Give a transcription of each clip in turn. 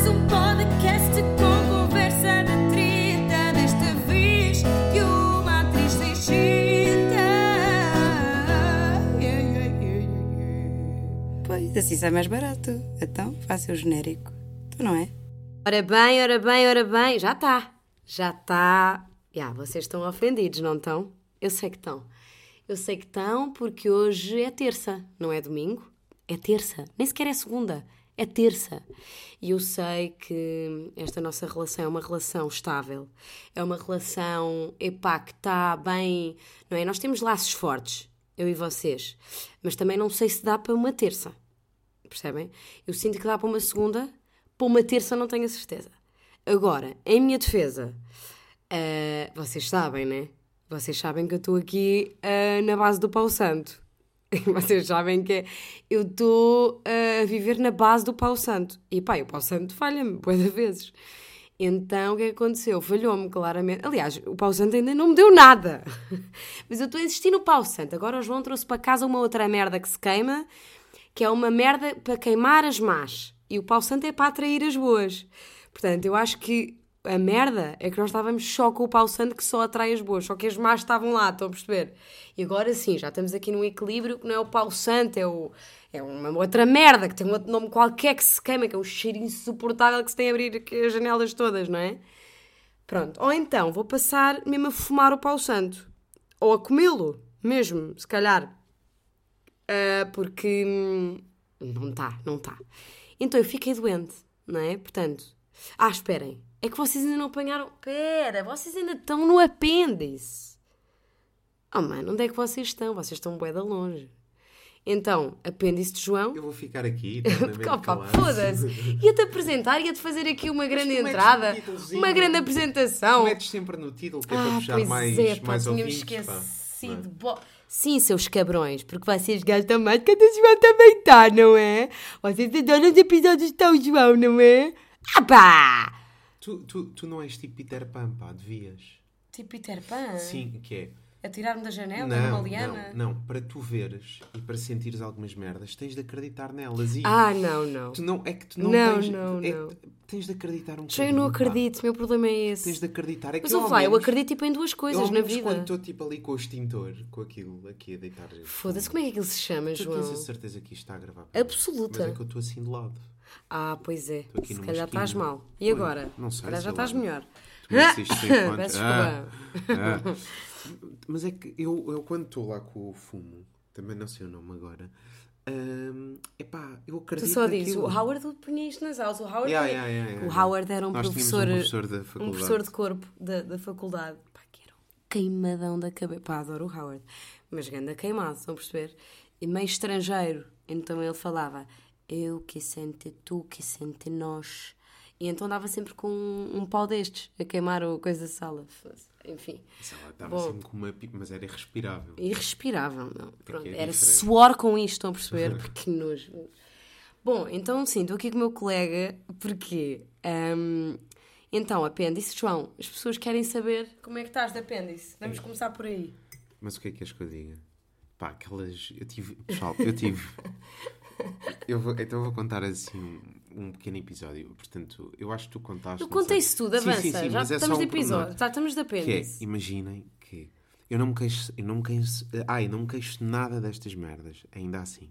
Mais um podcast com conversa de treta. Desta vez de uma atriz yeah, yeah, yeah. Pois, assim sai mais barato. Então, faça o genérico. Tu não é? Ora bem, ora bem, ora bem. Já está. Já está. Já, vocês estão ofendidos, não estão? Eu sei que estão. Eu sei que estão porque hoje é terça, não é domingo? É terça. Nem sequer é segunda. É terça. E eu sei que esta nossa relação é uma relação estável. É uma relação, epá, que está bem. Não é? Nós temos laços fortes, eu e vocês. Mas também não sei se dá para uma terça. Percebem? Eu sinto que dá para uma segunda, para uma terça não tenho a certeza. Agora, em minha defesa, ah, vocês sabem, né? Vocês sabem que eu estou aqui ah, na base do pau santo. Vocês sabem que é- eu estou ah, a viver na base do pau santo. E pá, o pau santo falha-me, boas vezes. Então, o é que aconteceu? Falhou-me, claramente. Aliás, o pau santo ainda não me deu nada. Mas eu estou a insistir no pau santo. Agora o João trouxe para casa uma outra merda que se queima, que é uma merda para queimar as más. E o pau santo é para atrair as boas. Portanto, eu acho que a merda é que nós estávamos só com o pau santo que só atrai as boas, só que as más estavam lá, estão a perceber? E agora sim, já estamos aqui num equilíbrio que não é o pau santo, é, o, é uma outra merda que tem um outro nome qualquer que se queima, que é um cheiro insuportável que se tem a abrir as janelas todas, não é? Pronto, ou então vou passar mesmo a fumar o pau santo, ou a comê-lo mesmo, se calhar. Ah, porque hum, não está, não está. Então eu fiquei doente, não é? Portanto, ah, esperem, é que vocês ainda não apanharam. Pera, vocês ainda estão no apêndice. Oh, mano, onde é que vocês estão? Vocês estão bué de longe. Então, apêndice de João. Eu vou ficar aqui, Opa, foda-se. Ia-te apresentar, ia-te fazer aqui uma grande entrada, um uma grande apresentação. Tu metes sempre no título, que é para Ah, puxar pois mais, é, pá, mais ouvintes. pá. esquecido. Não é? Bo- Sim, seus cabrões, porque vocês gastam mais que a do João também está, não é? Vocês adoram os episódios do João, não é? Ah pá! Tu, tu, tu não és tipo Peter Pan, pá, devias. Tipo Peter Pan? Sim, que é. Atirar-me da janela, não, numa liana? não, não. Para tu veres e para sentires algumas merdas, tens de acreditar nelas. E Ah, não, não. tu não, é que tu não, Não, tens. não, é que não. tens de acreditar um Já eu não bocadinho, pá. acredito, meu problema é esse. Tens de acreditar. É que Mas eu, lá, eu menos- acredito tipo, em duas eu, coisas na vida. quando estou tipo ali com o extintor, com aquilo aqui a deitar. Foda-se, como é que aquilo se chama, Tu João? tens a certeza que isto está a gravar? Absoluta. Mas é que eu estou assim de lado. Ah, pois é. Se calhar estás mal. E Olha, agora? não sei, Se calhar já estás lá. melhor. Tu. Peço Ah, ah. Mas é que eu, eu quando estou lá com o fumo, também não sei o nome agora, hum, epá, eu Tu acredito só dizes, o Howard punha isto nas aulas. O Howard, Yeah, é- yeah, yeah, o. Howard era um Nós professor, um professor da um professor de corpo da, da faculdade. Pá, que era um queimadão da cabeça. Pá, adoro o Howard. Mas ganda queimado, estão a perceber? E meio estrangeiro. Então ele falava, eu que sente tu, que sente nós. E então andava sempre com um, um pau destes, a queimar o coisa da sala. Enfim. Estava sempre com uma pipa, mas era irrespirável. Irrespirável, não. Pronto, é era suor com isto, estão a perceber? Porque nojo. Bom, então sim, estou aqui com o meu colega, porque. hum, então, apêndice, João, as pessoas querem saber como é que estás de apêndice. Vamos começar por aí. Mas o que é que queres que eu diga? Pá, aquelas. Eu tive. Pessoal, eu tive. Eu vou, então eu vou contar assim um pequeno episódio. Portanto, eu acho que tu contaste. Eu não sei. contei-se tudo, Sim, avança. sim, sim, Já mas é estamos de um episódio. Já estamos de Que é, imaginem que eu não me queixo, eu não me queixo, ai, não me queixo nada destas merdas, ainda assim.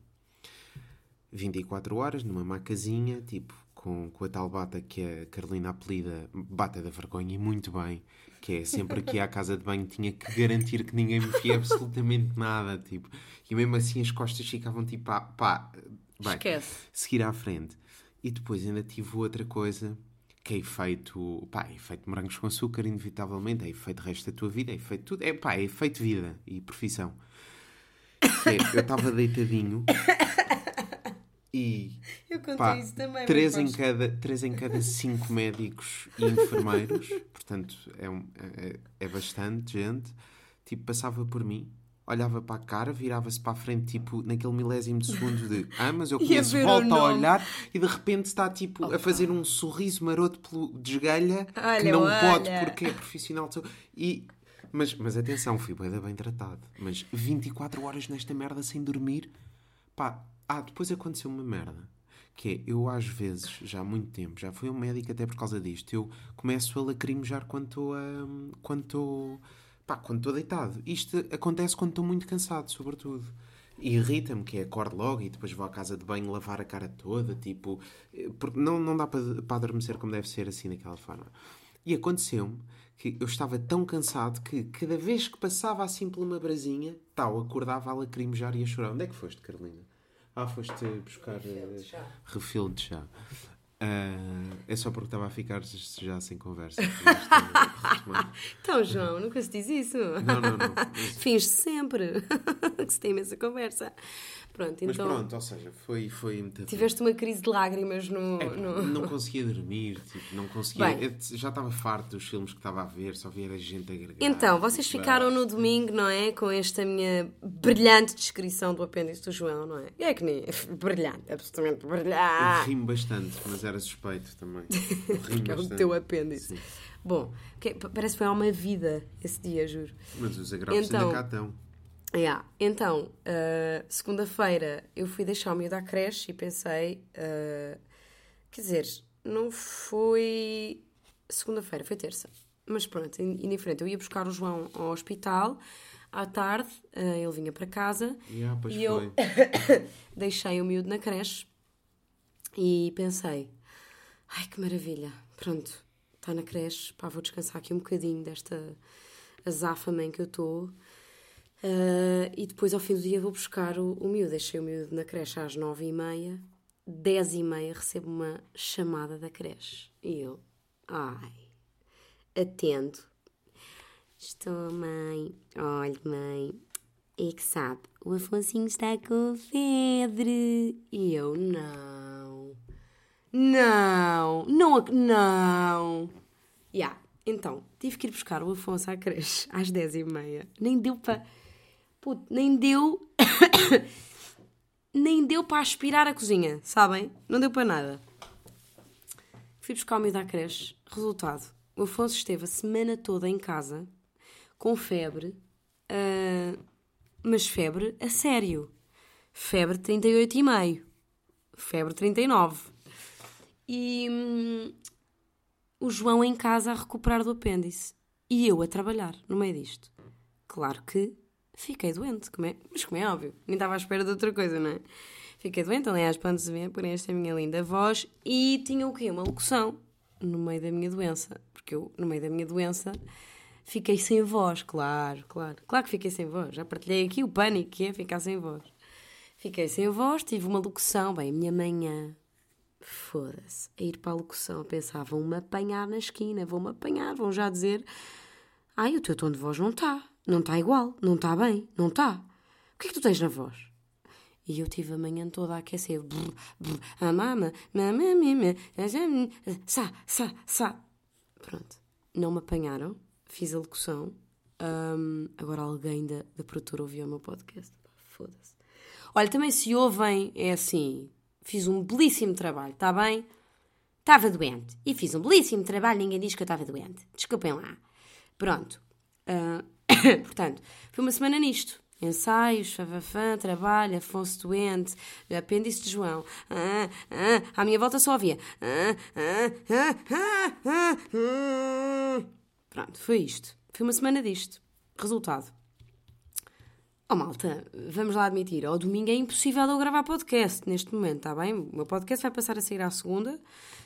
24 horas numa macazinha, tipo, com, com a tal bata que a Carolina apelida Bata da Vergonha, e muito bem, que é sempre que ia à casa de banho tinha que garantir que ninguém me via absolutamente nada, tipo, e mesmo assim as costas ficavam tipo, pá, pá bem, Esquece. seguir à frente. E depois ainda tive outra coisa que é efeito, pá, é efeito morangos com açúcar, inevitavelmente, é efeito resto da tua vida, é efeito tudo, é pá, é efeito vida e profissão. É, eu estava deitadinho e Eu contei pá, isso também. três, em cada, três em cada cinco médicos e enfermeiros, portanto é, um- é, é bastante gente, tipo, passava por mim, olhava para a cara, virava-se para a frente, tipo, naquele milésimo de segundo de ah, mas eu conheço, volta a olhar e de repente está, tipo, a fazer um sorriso maroto pelo desgalha que não olha. pode porque é profissional de saúde. E mas, mas atenção, fui da bem tratado. Mas 24 horas nesta merda sem dormir. Pá, ah, depois aconteceu uma merda. Que é, eu às vezes, já há muito tempo, já fui um médico até por causa disto, eu começo a lacrimejar quando estou a. quando estou. quando estou deitado. Isto acontece quando estou muito cansado, sobretudo. E irrita-me, que é acordo logo e depois vou à casa de banho lavar a cara toda, tipo. eh, Porque não, não dá para, para adormecer como deve ser assim daquela forma. E aconteceu-me que eu estava tão cansado que cada vez que passava assim por uma brasinha, tal, acordava a lacrimejar e a chorar. Onde é que foste, Carolina? Ah, foste buscar eh, refill de chá. Ah, é só porque estava a ficar já sem conversa. Então, João, nunca se diz isso. Não, não, não. Finge sempre que se tem imensa conversa. Pronto, mas então. pronto, ou seja, foi, foi muito Tiveste uma crise de lágrimas no. É, no- Não conseguia dormir, tipo, não conseguia. Bem. já estava farto dos filmes que estava a ver, só via gente a. Então, vocês tipo, ficaram no domingo, não é? Com esta minha brilhante descrição do apêndice do João, não é? É que nem. Brilhante, absolutamente brilhante. Rimo bastante, mas era suspeito também. Rimo Que é o teu apêndice. Sim. Bom, que- parece que foi há uma vida esse dia, juro. Mas os agravos Então- ainda cá estão. Yeah. Então, uh, segunda-feira eu fui deixar o miúdo à creche e pensei, uh, quer dizer, não foi segunda-feira, foi terça. Mas pronto, in- indiferente. Eu ia buscar o João ao hospital à tarde, uh, ele vinha para casa Yeah, e eu deixei o miúdo na creche e pensei, ai que maravilha, pronto, está na creche, pá, vou descansar aqui um bocadinho desta azáfama em que eu estou. Ah, e depois ao fim do dia vou buscar o, o miúdo. Deixei o miúdo na creche às nove e meia, dez e meia recebo uma chamada da creche. E eu, ai, atendo. Estou, mãe. Olha, mãe, é que sabe, o Afonsinho está com febre. E eu, não. Não, não, não. Ya, então, tive que ir buscar o Afonso à creche às 10h30. Nem deu para. Puto, nem deu. nem deu para aspirar a cozinha, sabem? Não deu para nada. Fui buscar o miúdo à creche. Resultado: o Afonso esteve a semana toda em casa, com febre, ah, mas febre a sério. Febre 38,5. Febre 39. E hum, o João em casa a recuperar do apêndice. E eu a trabalhar no meio disto. Claro que fiquei doente, como é? mas como é óbvio, nem estava à espera de outra coisa, não é? Fiquei doente, aliás, para se ver por esta minha linda voz e tinha o quê? Uma locução no meio da minha doença. Porque eu, no meio da minha doença, fiquei sem voz, claro, claro. Claro que fiquei sem voz. Já partilhei aqui o pânico que é ficar sem voz. Fiquei sem voz, tive uma locução, bem, a minha manhã Foda-se. A ir para a locução, pensava, vão-me apanhar na esquina, vão-me apanhar, vão já dizer: Ai, o teu tom de voz não está, não está igual, não está bem, não está. O que é que tu tens na voz? E eu tive a manhã toda a aquecer. Brr, brr, a mama, mama, sa, sa, sa. Pronto. Não me apanharam, fiz a locução. Hum, agora alguém da, da produtora ouviu o meu podcast. Foda-se. Olha, também se ouvem, é assim. Fiz um belíssimo trabalho, está bem? Estava doente. E fiz um belíssimo trabalho, ninguém diz que eu estava doente. Desculpem lá. Pronto. Ah, portanto, foi uma semana nisto. Ensaios, fafafã, trabalho, Afonso doente, apêndice de João. Ah, ah, à minha volta só havia. Ah, ah, ah, ah, ah, ah. Pronto, foi isto. Foi uma semana disto. Resultado. Oh malta, vamos lá admitir, ao domingo é impossível eu gravar podcast neste momento, está bem? O meu podcast vai passar a sair à segunda,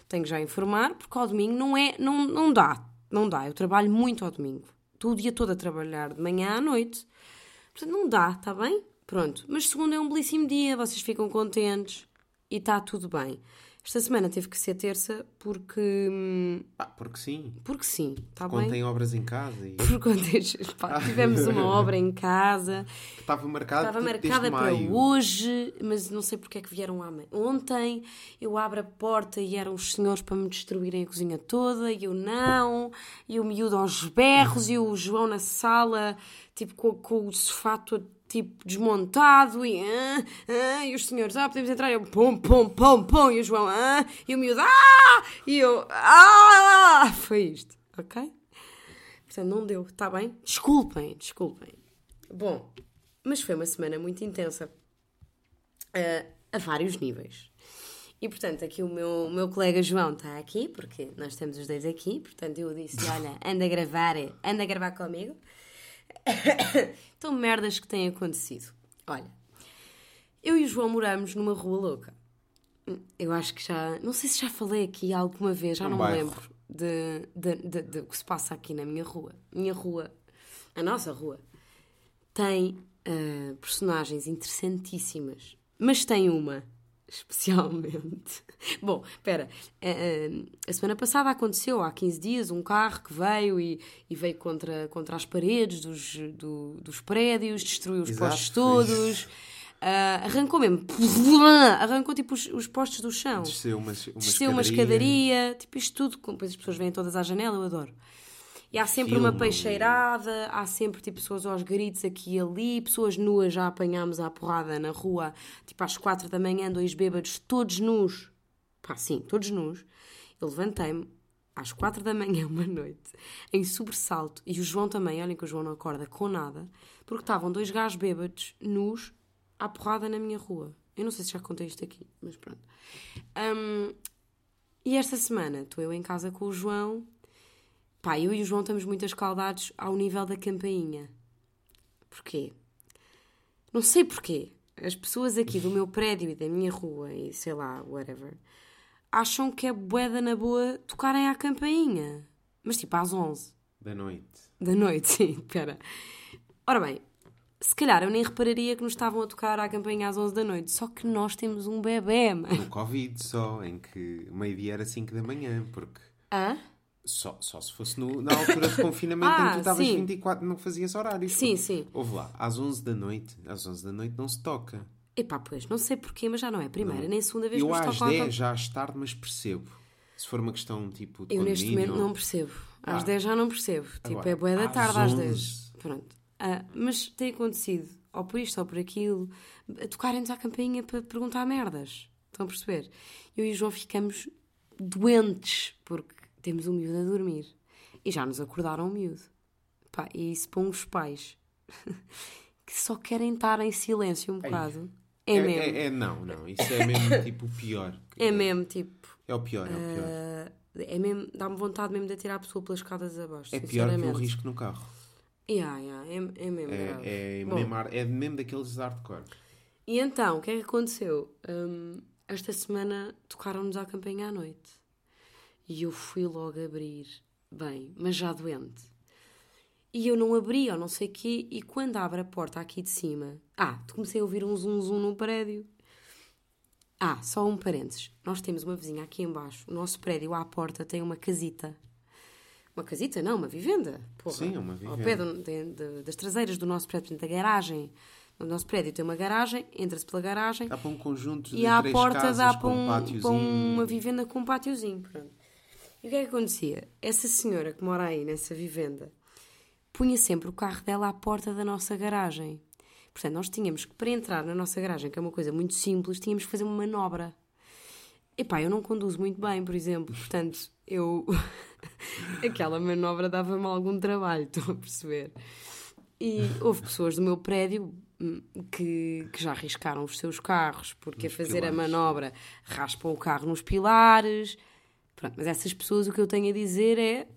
tenho que já informar, porque ao domingo não é, não, não dá, não dá. Eu trabalho muito ao domingo, estou o dia todo a trabalhar, de manhã à noite. Portanto, não dá, está bem? Pronto, mas segunda é um belíssimo dia, vocês ficam contentes e está tudo bem. Esta semana teve que ser terça porque. hum, Ah, porque sim. Porque sim, está Quando bem? tem obras em casa e pá, tivemos uma obra em casa. que estava marcado Estava marcada para maio. hoje, mas não sei porque é que vieram amanhã. Ontem eu abro a porta e eram os senhores para me destruírem a cozinha toda e eu não, e o miúdo aos berros e o João na sala, tipo com, com o sofá todo tipo desmontado e, ah, ah, e os senhores, ah, podemos entrar, e eu pum, pum, pum, pum, e o João, ah, e o miúdo, ah, e eu, ah, foi isto, ok? Portanto, não deu, está bem? Desculpem, desculpem. Bom, mas foi uma semana muito intensa. ah, a vários níveis. E portanto, aqui o meu, o meu colega João está aqui, porque nós estamos os dois aqui, portanto eu disse: olha, anda a gravar, anda a gravar comigo. então, merdas que têm acontecido. Olha, eu e o João moramos numa rua louca. Eu acho que já. Não sei se já falei aqui alguma vez, já Um não bairro. me lembro de, de, de, de o que se passa aqui na minha rua. Minha rua, a nossa rua, tem ah, personagens interessantíssimas, mas tem uma especialmente. Bom, espera, ah, ah, a semana passada aconteceu, há 15 dias, um carro que veio e, e veio contra, contra as paredes dos, do- dos prédios, destruiu os Exato, postes foi todos. ah, arrancou mesmo, arrancou tipo os, os postes do chão Desceu uma, uma desceu uma escadaria, tipo isto tudo, depois as pessoas vêm todas à janela, eu adoro. E há sempre uma peixeirada, há sempre tipo pessoas aos gritos aqui e ali, pessoas nuas já apanhámos à porrada na rua, tipo às quatro da manhã, dois bêbados, todos nus. Pá, sim, todos nus. Eu levantei-me às quatro da manhã, uma noite, em sobressalto, e o João também, olhem que o João não acorda com nada, porque estavam dois gajos bêbados, nus, à porrada na minha rua. Eu não sei se já contei isto aqui, mas pronto. Hum, e esta semana estou eu em casa com o João. Pá, eu e o João estamos muito escaldados ao nível da campainha. Porquê? Não sei porquê. As pessoas aqui do meu prédio e da minha rua e sei lá, whatever, acham que é boeda na boa tocarem à campainha. Mas tipo às 11 Da noite. da noite, sim, espera. Ora bem, se calhar eu nem repararia que nos estavam a tocar à campainha às 11 da noite, só que nós temos um bebê, mano. No Covid só, em que meio-dia era 5 da manhã, porque Hã? Só, só se fosse no- na altura de confinamento em Ah, que tu estavas sim. 24, não fazias horários. Sim, sim. Houve lá, às 11 da noite, às 11 da noite não se toca. Epá, pois, não sei porquê, mas já não é a primeira Não. nem a segunda vez Eu que nos às tocam à 10 campanha. já acho tarde, mas percebo. Se for uma questão tipo de Eu neste momento ou- não percebo. Às Ah. 10 já não percebo. Tipo, Agora, é boa da às tarde às 11. 10. Pronto. Ah, mas tem acontecido, ou por isto ou por aquilo, tocarem-nos à campainha para perguntar merdas. Estão a perceber? Eu e o João ficamos doentes porque temos um miúdo a dormir. E já nos acordaram o miúdo. Pá, e isso para uns pais que só querem estar em silêncio um bocado. É, É, mesmo. é- é- não, não, isso é mesmo tipo o pior. É mesmo, tipo. É o pior, é o pior. ah, é mesmo, dá-me vontade mesmo de atirar a pessoa pelas escadas abaixo. é pior que o sinceramente. risco no carro. Yeah, yeah, é, é mesmo grave. É, é, Bom, mesmo, é mesmo daqueles hardcore. E então, o que é que aconteceu? Hum, esta semana tocaram-nos à campanha à noite. E eu fui logo abrir. Bem, mas já doente. E eu não abri, ou não sei o quê, e quando abre a porta aqui de cima... Ah, comecei a ouvir um zum zum no prédio. Ah, só um parênteses. Nós temos uma vizinha aqui embaixo. O nosso prédio, à porta, tem uma casita. Uma casita? Não, uma vivenda. Porra. Sim, é uma Ao vivenda. pé do- de- de- das traseiras do nosso prédio, da garagem. O nosso prédio tem uma garagem, entra-se pela garagem Dá para um conjunto de e à porta dá para, um- para uma vivenda com um pátiozinho. Pronto. E o que é que acontecia? Essa senhora que mora aí nessa vivenda punha sempre o carro dela à porta da nossa garagem. Portanto, nós tínhamos que, para entrar na nossa garagem, que é uma coisa muito simples, tínhamos que fazer uma manobra. Epá, eu não conduzo muito bem, por exemplo, portanto, eu. Aquela manobra dava-me algum trabalho, estão a perceber? E houve pessoas do meu prédio hum, que, que já arriscaram os seus carros, porque Nos a fazer a pilares. manobra raspam o carro nos pilares. Pronto, mas essas pessoas, o que eu tenho a dizer é.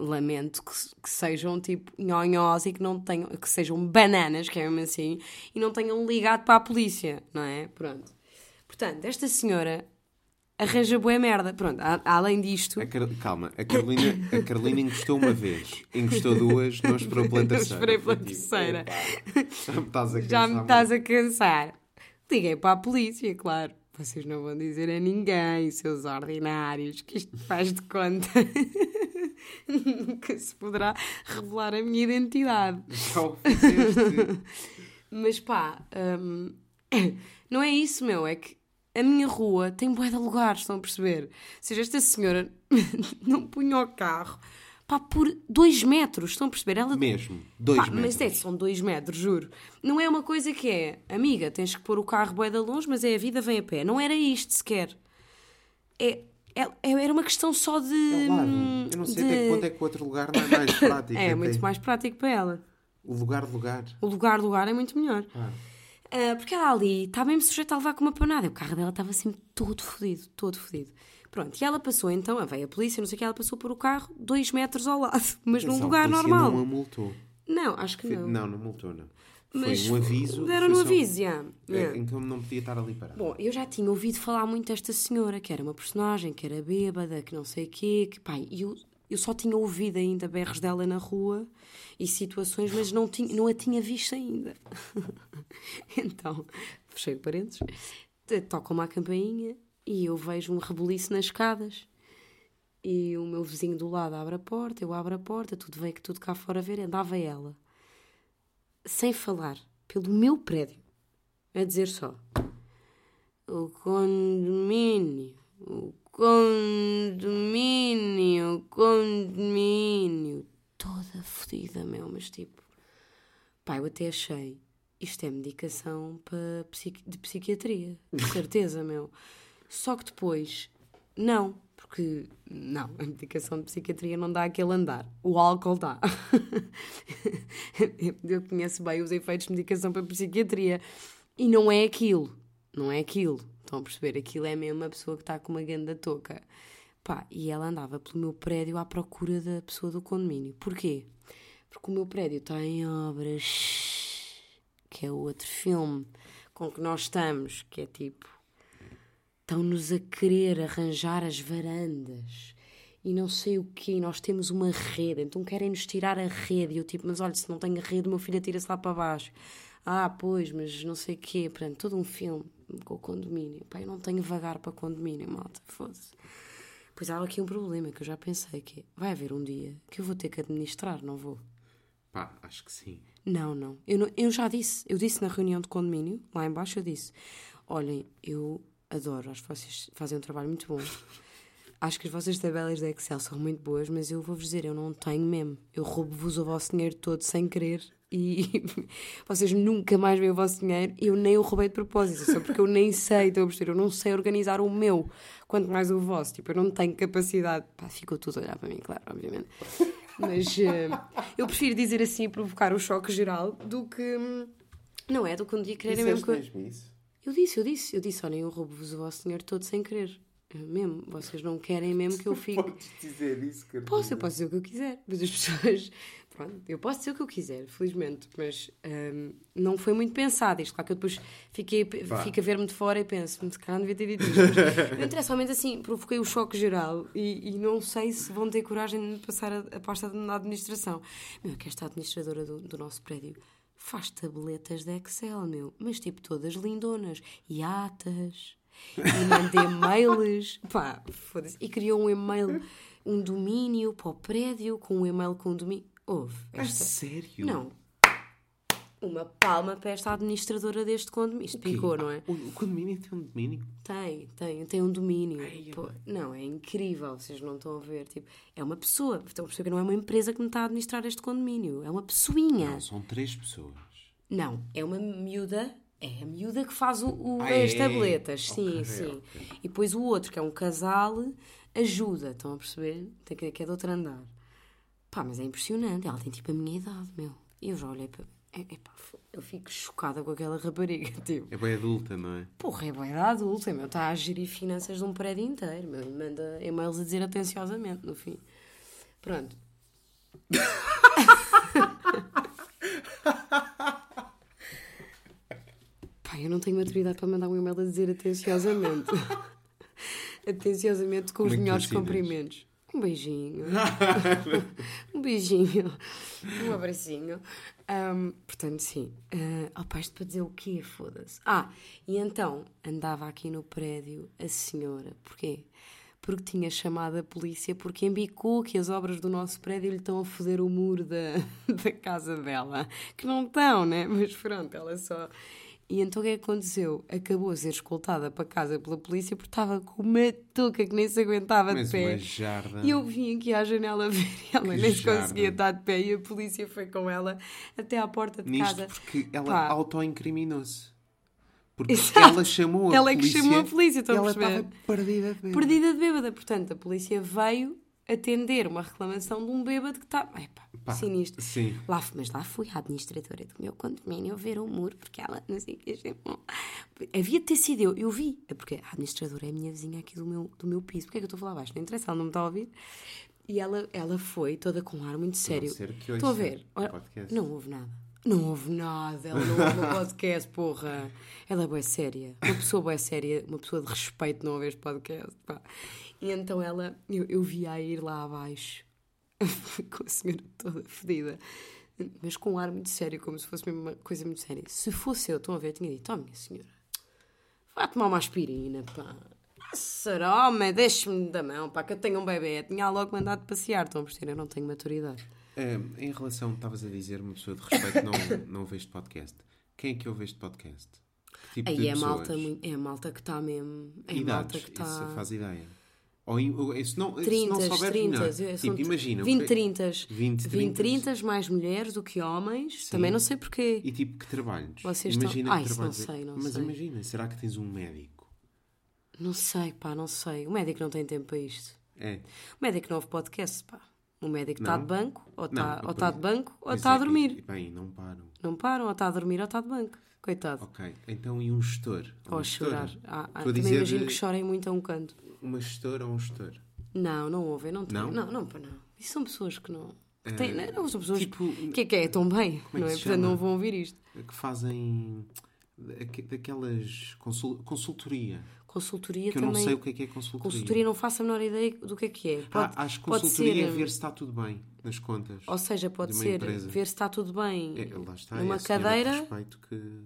Lamento que, que sejam tipo nhonhós e que não tenham, que sejam bananas, que é mesmo assim, e não tenham ligado para a polícia, não é? Pronto. Portanto, esta senhora arranja boa merda. Pronto, a- além disto. A Car- Calma, a Carolina, a Carolina encostou uma vez, encostou duas, não esperou pela Não terceira. esperei pela tipo, terceira. "Epá, Já me estás a Já me cansar estás a cansar. Liguei para a polícia, claro. Vocês não vão dizer a ninguém, seus ordinários, que isto faz de conta que se poderá revelar a minha identidade. Já o fizeste. Mas pá, hum, não é isso, meu. É que a minha rua tem bué de lugares, estão a perceber? Ou seja, esta senhora não punha o carro pá, por dois metros, estão a perceber? Ela Mesmo, dois Pá, metros. mas é, são dois metros, juro. Não é uma coisa que é, amiga, tens que pôr o carro bué de longe, mas é a vida, vem a pé. Não era isto sequer. É, é, é- era uma questão só de. É lado. Eu não sei de- até que ponto é que o outro lugar não é mais prático. É, até. muito mais prático para ela. O lugar, lugar. O lugar, lugar é muito melhor. Ah. Ah, porque ela ali está mesmo sujeita a levar com uma panada. O carro dela estava sempre todo fodido, todo fodido. Pronto, e ela passou então, a veio a polícia, não sei o que, ela passou por o carro dois metros ao lado, mas num lugar normal. Não a multou. Não, acho que Foi- não. não, não multou, não. Mas Foi um aviso. deram só- aviso, já. Yeah. Em que eu não podia estar ali parado. Bom, eu já tinha ouvido falar muito desta senhora, que era uma personagem, que era bêbada, que não sei o quê, que pai, eu, eu só tinha ouvido ainda berros dela na rua e situações, mas não, tinha, não a tinha visto ainda. então, fechei o parênteses, toca uma campainha e eu vejo um rebuliço nas escadas. E o meu vizinho do lado abre a porta, eu abro a porta, tudo veio que tudo cá fora ver, andava ela, sem falar, pelo meu prédio, a dizer só: o condomínio, o condomínio, o condomínio. Toda fodida, meu, mas tipo. Pá, eu até achei. Isto é medicação para de psiquiatria, de certeza, meu. Só que depois, não, porque não, a medicação de psiquiatria não dá aquele andar. O álcool dá. Eu conheço bem os efeitos de medicação para psiquiatria. E não é aquilo. Não é aquilo. Estão a perceber? Aquilo é mesmo uma pessoa que está com uma ganda touca. Pá, e ela andava pelo meu prédio à procura da pessoa do condomínio. Porquê? Porque o meu prédio está em obras, que é o outro filme com que nós estamos, que é tipo. Estão-nos a querer arranjar as varandas e não sei o quê. Nós temos uma rede, então querem-nos tirar a rede. E eu tipo, mas olha, se não tenho a rede, o meu filho atira-se lá para baixo. Ah, pois, mas não sei o quê. Portanto, todo um filme com o condomínio. Pá, eu não tenho vagar para condomínio, malta, foda-se. Pois há aqui um problema que eu já pensei que é, vai haver um dia que eu vou ter que administrar, não vou? Pá, acho que sim. Não, não. Eu, não- eu já disse, eu disse na reunião de condomínio, lá embaixo eu disse, olhem, eu adoro, acho que vocês fazem um trabalho muito bom. Acho que as vossas tabelas da Excel são muito boas, mas eu vou-vos dizer, eu não tenho mesmo. Eu roubo-vos o vosso dinheiro todo sem querer e vocês nunca mais veem o vosso dinheiro. Eu nem o roubei de propósito, só porque eu nem sei, estou a perceber, eu não sei organizar o meu, quanto mais o vosso. Tipo, eu não tenho capacidade. Pá, ficou tudo a olhar para mim, claro, obviamente. Mas eh, eu prefiro dizer assim, provocar o choque geral, do que. hum, Não é? Do que um dia quererem mesmo que. mesmo isso? Eu disse, eu disse, eu disse, olhem, eu roubo-vos o vosso dinheiro todo sem querer. É Mesmo, vocês não querem mesmo que eu fique. Podes dizer isso, Carolina. Posso, eu posso dizer o que eu quiser, mas as pessoas. Pronto, eu posso dizer o que eu quiser, felizmente, mas hum, não foi muito pensado isto. Claro que eu depois fiquei, Pá. fico a ver-me de fora e penso, se calhar não devia ter dito isto. Mas interessa, somente assim, provoquei o choque geral e, e não sei se vão ter coragem de me passar a, a pasta na administração. Meu, que esta administradora do, do nosso prédio faz tabletas de Excel, meu, mas tipo todas lindonas e atas. E mandei e-mails, pá, foda-se. E criou um e-mail, um domínio para o prédio, com um e-mail com um domínio. Houve. A Esta... sério? Não. Uma palma para esta administradora deste condomínio. Isto picou, não é? O, o condomínio tem um domínio? Tem, tem, tem um domínio. Ai, Pô, não, é incrível, vocês não estão a ver. Tipo, é uma pessoa, estão a perceber que não é uma empresa que me está a administrar este condomínio, é uma pessoinha. Não, são três pessoas. Não, é uma miúda. É a miúda que faz o, o- Ah, as é? tabletas, sim, Ok, sim. ok. E depois o outro, que é um casal, ajuda, estão a perceber? Tem que, é de outro andar. Pá, mas é impressionante, ela tem tipo a minha idade, meu. E eu já olhei para. É, epá, fo- eu fico chocada com aquela rapariga, tipo. É bem adulta, não é? Porra, é bem adulta, meu. Está a gerir finanças de um prédio inteiro, meu. Manda e-mails a dizer atenciosamente, no fim. Pronto. Pá, eu não tenho maturidade para mandar um e-mail a dizer atenciosamente. atenciosamente com os é tu melhores cumprimentos. Um beijinho. um beijinho. Um abracinho. Ahm, portanto, sim. Uh, opa, isto para dizer o quê? Foda-se. Ah, e então andava aqui no prédio a senhora. Porquê? Porque tinha chamado a polícia porque embicou que as obras do nosso prédio lhe estão a foder o muro da, da casa dela. Que não estão, né? Mas pronto, ela só. E então o que é que aconteceu? Acabou a ser escoltada para casa pela polícia porque estava com uma touca que nem se aguentava Mas de pé. uma jarda. E eu vim aqui à janela ver e ela Que nem se conseguia estar de pé e a polícia foi com ela até à porta de Nisto casa. porque ela auto-incriminou-se. Porque Exato. ela chamou a Ela é que polícia. chamou a polícia, estão e a ela perceber? estava perdida de medo. Perdida de bêbada. Portanto, a polícia veio atender uma reclamação de um bêbado que está. Epá, Pá, sinistro. sim. Lá, mas lá fui a administradora do meu condomínio ver o muro, porque ela não sei o que. sempre- Havia de ter sido eu, eu vi. É porque a administradora é a minha vizinha aqui do meu, do meu piso. Porquê é que eu estou a falar baixo? Não interessa, ela não me está a ouvir. E ela, ela foi toda com um ar muito sério. Estou a ver. Ora, não houve nada. Não houve nada. Ela não ouve o podcast, porra. Ela é boa séria. Uma pessoa boa séria, uma pessoa de respeito não ouve este podcast. Pá. E então ela, eu, eu vi-a ir lá abaixo com a senhora toda fedida, mas com um ar muito sério, como se fosse mesmo uma coisa muito séria. Se fosse eu, estão a ver, eu tinha dito: Oh, minha senhora, vá tomar uma aspirina, pá. Será, homem, deixe-me da mão, pá, que eu tenho um bebê. Tinha logo mandado passear, estão a perceber? Eu não tenho maturidade. Eh, em relação, estavas a dizer, uma pessoa de respeito não, não ouve este podcast. Quem é que ouve este podcast? Que tipo Aí é a pessoas? malta, é malta que está mesmo. É Idades, malta que está. isso faz ideia. Ou, ou- se não, se não 30, souberes, 30, não. eu- são Tipo, imagina. 20, que- 30, 20, 20, 30 mais mulheres do que homens. Também não sei porquê. E tipo, que trabalhos? Vocês estão- imagina Ah, que isso não trabalhos. sei, não Mas sei. imagina, será que tens um médico? Não sei, pá, não sei. O médico não tem tempo para isto. É. O médico não ouve podcast, pá. O médico está de banco, ou está ou tá de banco, ou está a é- dormir. e- Bem, não param. Não param, ou está a dormir, ou está de banco. Coitado. Ok, então e um gestor? Ou Uma a chorar. Ah, ah, a também dizer, imagino que chorem muito a um canto. Uma gestora ou um gestor? Não, não ouvem, não. Não? Não, não, não. Isso são pessoas que não. Que têm, Eh, não, são pessoas tipo, que é que é? Estão bem, é que não é? Portanto, não vão ouvir isto. Que fazem daque- daquelas consul- consultoria. Consultoria Que eu também. não sei o que é que é consultoria. Consultoria não faço a menor ideia do que é que é. Pode, ah, acho que consultoria ser, é ver se está tudo bem nas contas. Ou seja, pode ser empresa. ver se está tudo bem É, lá está, numa é cadeira. que...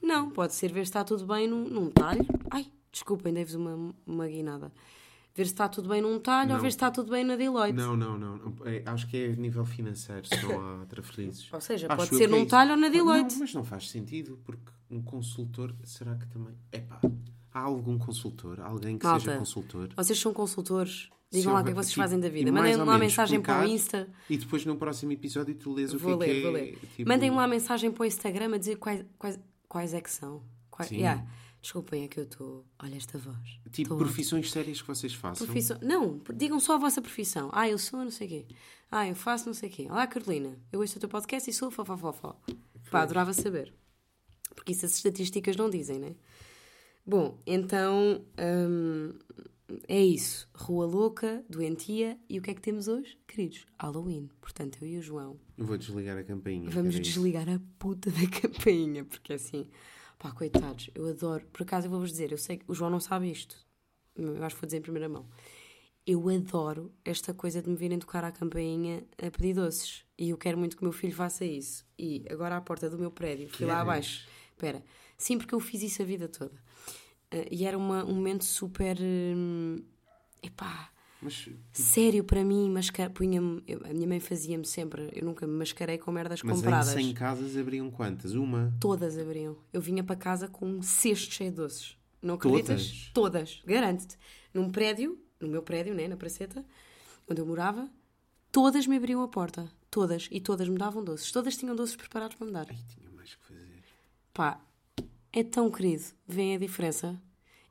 Não, pode ser ver se está tudo bem num, num talho. Ai, desculpem, dei-vos uma, uma guinada. Ver se está tudo bem num talho ou Não. ver se está tudo bem na Deloitte. Não, não, não. É, acho que é a nível financeiro, se não há trafelizes. Ou seja, Acho pode ser é num isso. talho ou na Deloitte. Não, mas não faz sentido, porque um consultor, será que também... Epá, há algum consultor? Alguém que Malta, seja consultor? Vocês são consultores. Digam lá o que é que vocês tipo, fazem da vida. ou lá menos mensagem para o Insta. E depois no próximo episódio tu lês o Vou que é ler, que vou é, ler. tipo- Mandem-me lá mensagem para o Instagram a dizer quais, quais, quais é que são. Quais, Sim. Yeah. Desculpem, é que eu estou. Olha esta voz. Tipo, Estou- profissões sérias que vocês façam. Profissão... Não, digam só a vossa profissão. Ah, eu sou não sei o quê. Ah, eu faço não sei o quê. Olá, Carolina. Eu ouço o teu podcast e sou fofofofó. Pá, adorava saber. Porque isso as estatísticas não dizem, né? Bom, então hum, é isso. Rua Louca, Doentia e o que é que temos hoje? Queridos, Halloween. Portanto, eu e o João Eu vou desligar a campainha. Vamos era isso. desligar a puta da campainha, porque assim, pá, coitados, eu adoro. Por acaso eu vou-vos dizer, eu sei que o João não sabe isto, eu acho que vou dizer em primeira mão. Eu adoro esta coisa de me virem tocar à campainha a pedir doces. E eu quero muito que o meu filho faça isso. E agora à porta do meu prédio, fui lá abaixo. Espera, sim, porque eu fiz isso a vida toda. Ah, e era uma- um momento super. hum, epá, Mas sério para mim. Mascar... Punha-me. A minha mãe fazia-me sempre. Eu nunca me mascarei com merdas Mas compradas. em 100 casas abriam quantas? Uma? Todas abriam. Eu vinha para casa com um cesto cheio de doces. Não acreditas? Todas. Garanto-te. Num prédio, no meu prédio, né, na Praceta, onde eu morava, todas me abriam a porta. Todas. E todas me davam doces. Todas tinham doces preparados para me dar. Ai, tinha mais que fazer. Pá, é tão querido. Vêem a diferença?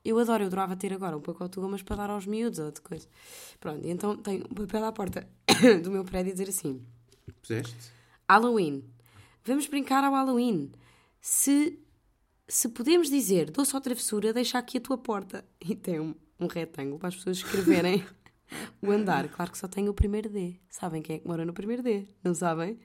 Eu adoro, eu adorava ter agora um pacote de gomas para dar aos miúdos ou de coisa. Pronto, e então tenho um papel à porta do meu prédio a dizer assim: Puseste? Halloween. Vamos brincar ao Halloween. Se, se podemos dizer doce ou travessura, deixa aqui a tua porta. E tem um, um retângulo para as pessoas escreverem o andar. Claro que só tem o primeiro D. Sabem quem é que mora no primeiro D? Não sabem?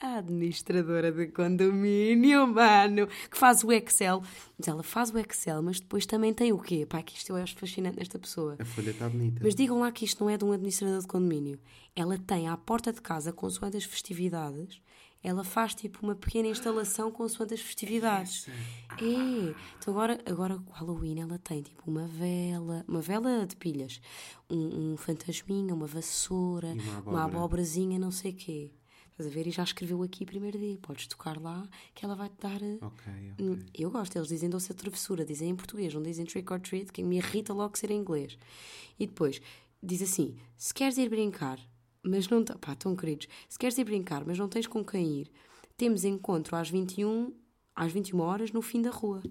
A administradora de condomínio, mano, que faz o Excel. Mas ela faz o Excel, mas depois também tem o quê? Pá, que isto eu acho fascinante nesta pessoa. A folha está bonita. Mas digam lá que isto não é de um administrador de condomínio. Ela tem à porta de casa, consoante as festividades, ela faz tipo uma pequena instalação consoante as festividades. É. Então agora, agora o Halloween ela tem tipo uma vela, uma vela de pilhas, um, um fantasminha, uma vassoura, uma uma abóbora. abobrazinha, não sei o quê. Estás a ver? E já escreveu aqui primeiro dia. Podes tocar lá que ela vai te dar. eh, Hum. Eu gosto, eles dizem doce de travessura, dizem em português, não dizem trick or treat, que me irrita logo ser em inglês. E depois diz assim: se queres ir brincar, mas não. Pá, tão queridos, se queres ir brincar, mas não tens com quem ir, temos encontro às 21, às 21 horas no fim da rua.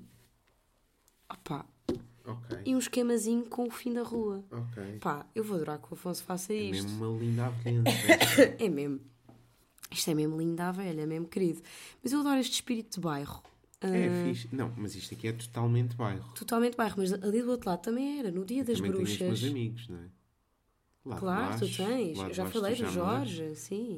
Opá, Ok. e um esquemazinho com o fim da rua. Ok. Pá, eu vou adorar que o Afonso faça É isto. mesmo uma linda avenida. É mesmo. Isto é mesmo lindo à velha, é mesmo querido. Mas eu adoro este espírito de bairro. Ah, é fixe. Não, mas isto aqui é totalmente bairro. Totalmente bairro, mas ali do outro lado também era, no dia das Também tenho os bruxas. meus amigos, não é? Lá Claro, tu baixo, tens. Eu de já baixo falei do. Jorge, sim.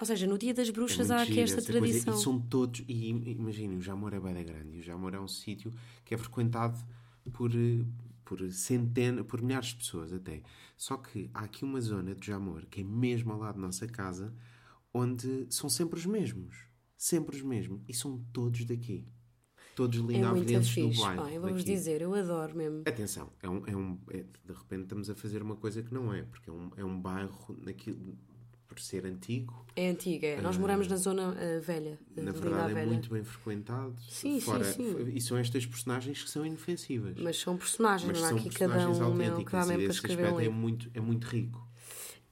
Ou seja, no dia das É bruxas muito há aqui esta essa coisa. tradição. E são todos. E imaginem, o Jamor é bem grande. E o Jamor é um sítio que é frequentado por, por centenas, por milhares de pessoas até. Só que há aqui uma zona de Jamor, que é mesmo ao lado da nossa casa, onde são sempre os mesmos. Sempre os mesmos. E são todos daqui. Todos É muito lindavenses do bairro. Eu vou-vos daqui. dizer, eu adoro mesmo. Atenção, é um, é um, é- de repente estamos a fazer uma coisa que não é, porque é um, é um bairro, naquilo, por ser antigo, É antiga. é. Nós moramos na zona ah, velha. na Linda à verdade é muito bem frequentado. Sim, sim, Fora, sim. E são estas personagens que são inofensivas. Mas são personagens, Mas não há são aqui cada um meu, autênticas cada e mesmo para escrever um é muito, é muito rico.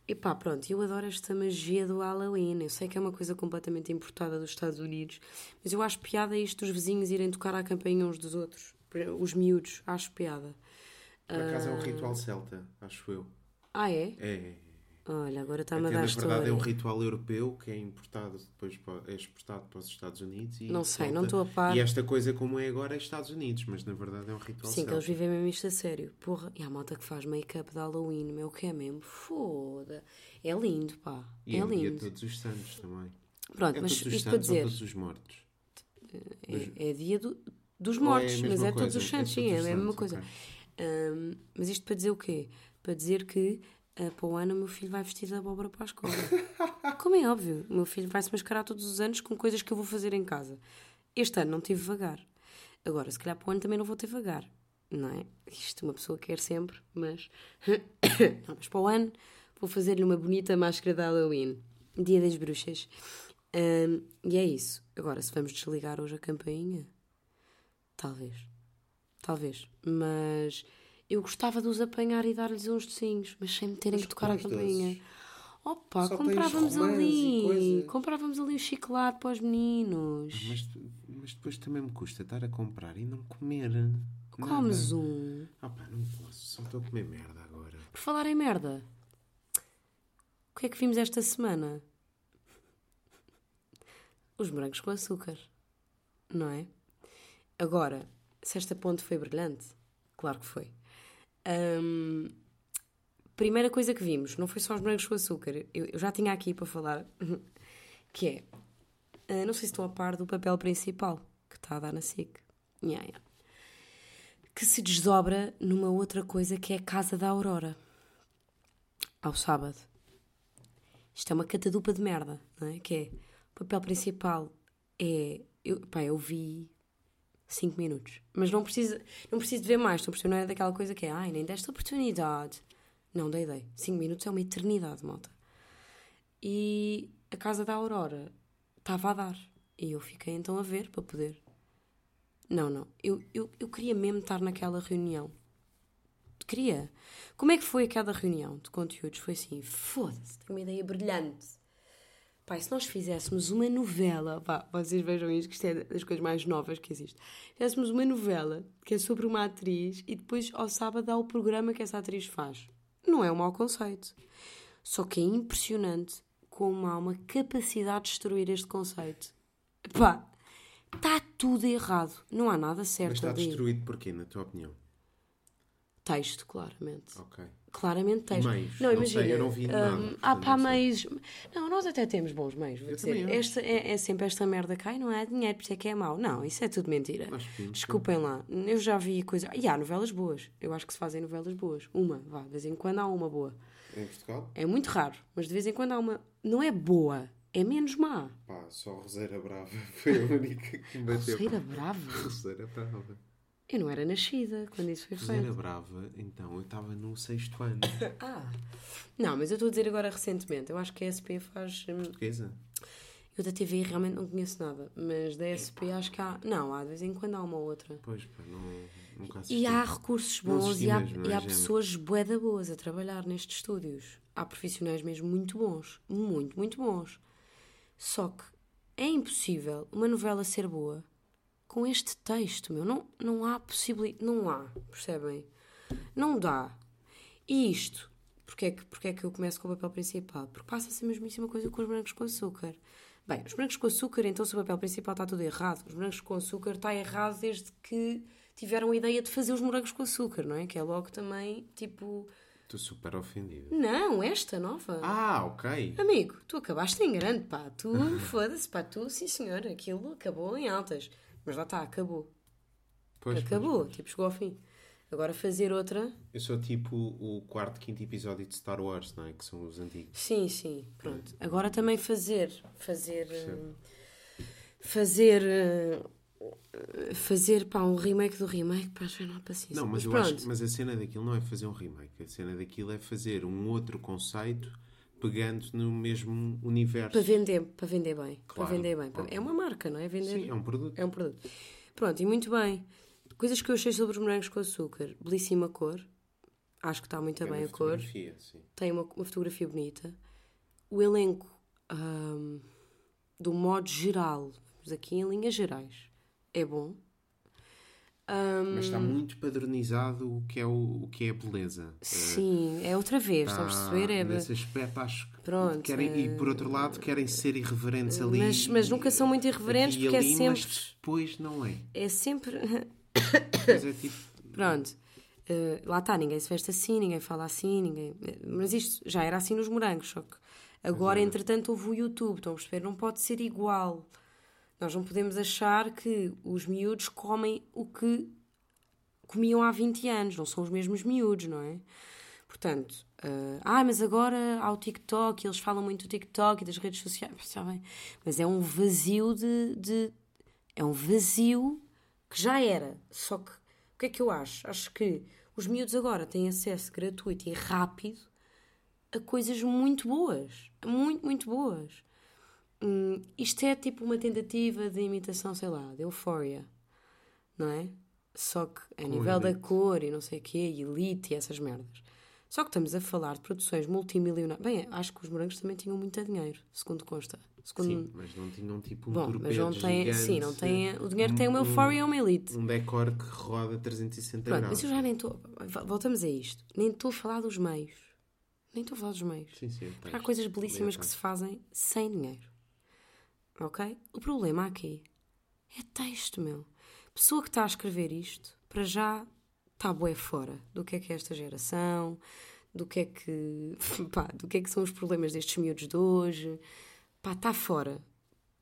E pá, pronto, eu adoro esta magia do Halloween. Eu sei que é uma coisa completamente importada dos Estados Unidos, mas eu acho piada isto dos vizinhos irem tocar à campainha uns dos outros. Os miúdos, acho piada. Por acaso é um ritual celta, acho eu. Ah, é? É. Olha, agora está-me a dar na história. verdade é um ritual europeu que é importado depois para, é exportado para os Estados Unidos e Não sei, não estou a par. E esta coisa como é agora é Estados Unidos, mas na verdade é um ritual Sim, que eles vivem mesmo isto a sério. Porra, e há malta que faz make-up de Halloween, meu, que é mesmo? Foda. É lindo, pá. E é é, e a lindo. todos os santos também. Pronto, É mas todos os isto para dizer, todos os mortos? é, é dia do- dos é a mortos, mas é coisa? todos os santos, sim, é a mesma coisa. ok. Ahm, mas isto para dizer o quê? Para dizer que ah, para o ano o meu filho vai vestir de abóbora para a escola. Como é óbvio, o meu filho vai se mascarar todos os anos com coisas que eu vou fazer em casa. Este ano não tive vagar. Agora, se calhar para o ano também não vou ter vagar. Não é? Isto uma pessoa quer sempre, mas. não, mas para o ano vou fazer-lhe uma bonita máscara de Halloween. Dia das bruxas. Ahm, e é isso. Agora, se vamos desligar hoje a campainha, talvez. Talvez. Mas eu gostava de os apanhar e dar-lhes uns docinhos, mas sem me terem que tocar a campainha. Opa, Só comprávamos ali. Comprávamos ali um chocolate para os meninos. Mas, mas depois também me custa estar a comprar e não comer. Comes nada. um. Pá, não posso, só estou a comer merda agora. Por falar em merda, o que é que vimos esta semana? Os morangos com açúcar, não é? Agora, se esta ponte foi brilhante, claro que foi. Hum, primeira coisa que vimos, não foi só os morangos com açúcar, eu, eu já tinha aqui para falar, que é, ah, não sei se estão a par do papel principal que está a dar na SIC. Yeah, yeah. Que se desdobra numa outra coisa que é a Casa da Aurora. Ao sábado. Isto é uma catadupa de merda, não é? Que é, o papel principal é, eu, pá, eu vi 5 minutos. Mas não preciso, não preciso de ver mais, estou a não é daquela coisa que é, ai, nem desta oportunidade. Não, dei, dei. 5 minutos é uma eternidade, malta. E a Casa da Aurora estava a dar. E eu fiquei então a ver para poder. Não, não. Eu, eu, eu queria mesmo estar naquela reunião. Queria. Como é que foi aquela reunião de conteúdos? Foi assim, foda-se, tenho uma ideia brilhante. E se nós fizéssemos uma novela, vocês vejam isto, que isto é das coisas mais novas que existe. Fizéssemos uma novela que é sobre uma atriz e depois ao sábado há o programa que essa atriz faz. Não é um mau conceito. Só que é impressionante como há uma capacidade de destruir este conceito. Pá, está tudo errado. Não há nada Mas certo está ali. destruído porquê, na tua opinião? Texto, claramente. Ok. Claramente texto. Meios. Não, Não imagina. sei, eu não vi nada, portanto, há pá não meios. Não, nós até temos bons meios. Vou Eu dizer. Esta é, é sempre esta merda cai, não é dinheiro, por isso é que é mau. Não, isso é tudo mentira. Que sim. Desculpem lá. Eu já vi coisa. E há novelas boas. Eu acho que se fazem novelas boas. Uma, vá, de vez em quando há uma boa. Em Portugal? É muito raro, mas de vez em quando há uma. Não é boa, é menos má. Pá, só Roseira Brava foi a única que me bateu. Roseira Brava? Roseira Brava. Eu não era nascida quando isso foi feito. Brava, então, eu estava no sexto ano. Ah. Não, mas eu estou a dizer agora recentemente. Eu acho que a SP faz. hum, Portuguesa? Eu da TV realmente não conheço nada, mas da SP acho que há. Não, há de vez em quando há uma outra. Pois, pá, não, nunca assisti. E há recursos bons e há, mesmo, e há pessoas bué boas a trabalhar nestes estúdios. Há profissionais mesmo muito bons. Muito, muito bons. Só que é impossível uma novela ser boa com este texto, meu. Não, não há possibilidade. Não há, percebem? Não dá. E isto, porque é que, porque é que eu começo com o papel principal? Porque passa-se a mesmíssima coisa com os brancos com açúcar. Bem, os brancos com açúcar, então se o papel principal está tudo errado. Os brancos com açúcar está errado desde que tiveram a ideia de fazer os morangos com açúcar, não é? Que é logo também, tipo... Estou super ofendido. Não, esta nova. Ah, ok. Amigo, tu acabaste em grande, pá. Tu, foda-se, pá. Tu, sim senhor, aquilo acabou em altas. Mas lá está, acabou. Pois, pois, acabou, pois. tipo, chegou ao fim. Agora fazer outra... Eu sou tipo o quarto, quinto episódio de Star Wars, não é? Que são os antigos. Sim, sim, pronto. Agora também fazer, fazer, hum, fazer, hum, fazer, pá, um remake do remake, pá, já não há paciência. Não, mas, eu pronto, acho mas a cena daquilo não é fazer um remake. A cena daquilo é fazer um outro conceito pegando no mesmo universo. para vender, para vender bem, para Claro, vender bem. óbvio. É uma marca, não é? Vender, Sim, é um produto. é um produto. Pronto, e muito bem. Coisas que eu achei sobre os morangos com açúcar. Belíssima cor. Acho que está muito É bem a cor. fotografia, sim. tem uma, uma fotografia bonita. O elenco, ahm, do modo geral, aqui em linhas gerais, é bom. Ahm, Mas está muito padronizado o que é, o, o que é a beleza. sim, é outra vez, estão a perceber? É, Nesse aspecto, acho que Pronto, querem, e por outro lado querem ser irreverentes ali. Mas- mas nunca são muito irreverentes porque é ali, sempre- Mas depois não é. é sempre. Mas é tipo. Pronto. Eh, lá está, ninguém se veste assim, ninguém fala assim, ninguém. Mas isto já era assim nos morangos, só que agora, entretanto, houve o YouTube, estão a perceber? Não pode ser igual. Nós não podemos achar que os miúdos comem o que comiam há 20 anos, não são os mesmos miúdos, não é? Portanto, eh, ah, mas agora há o TikTok, eles falam muito do TikTok e das redes sociais, está bem, mas é um vazio de, de- É um vazio que já era. Só que, o que é que eu acho? Acho que os miúdos agora têm acesso gratuito e rápido a coisas muito boas. Muito, muito boas. Hum, isto é tipo uma tentativa de imitação, sei lá, de Euphoria, não é? Só que a nível da cor e não sei o quê, e Elite e essas merdas. Só que estamos a falar de produções multimilionárias. Bem, acho que os morangos também tinham muito dinheiro, segundo consta. Segundo... Sim, mas não tinham tipo um Bom, mas não tem, gigante, sim, não tem, o dinheiro tem uma Euphoria e uma Elite. um decor que roda 360 Pronto, graus. mas eu já nem estou. Voltamos a isto. Nem estou a falar dos meios. Nem estou a falar dos meios. Sim, sim. Há coisas belíssimas que se fazem sem dinheiro. Ok? O problema aqui é texto, meu. Pessoa que está a escrever isto, para já está bué fora do que é que é esta geração, do que é que, pá, do que é que são os problemas destes miúdos de hoje. Pá, está fora.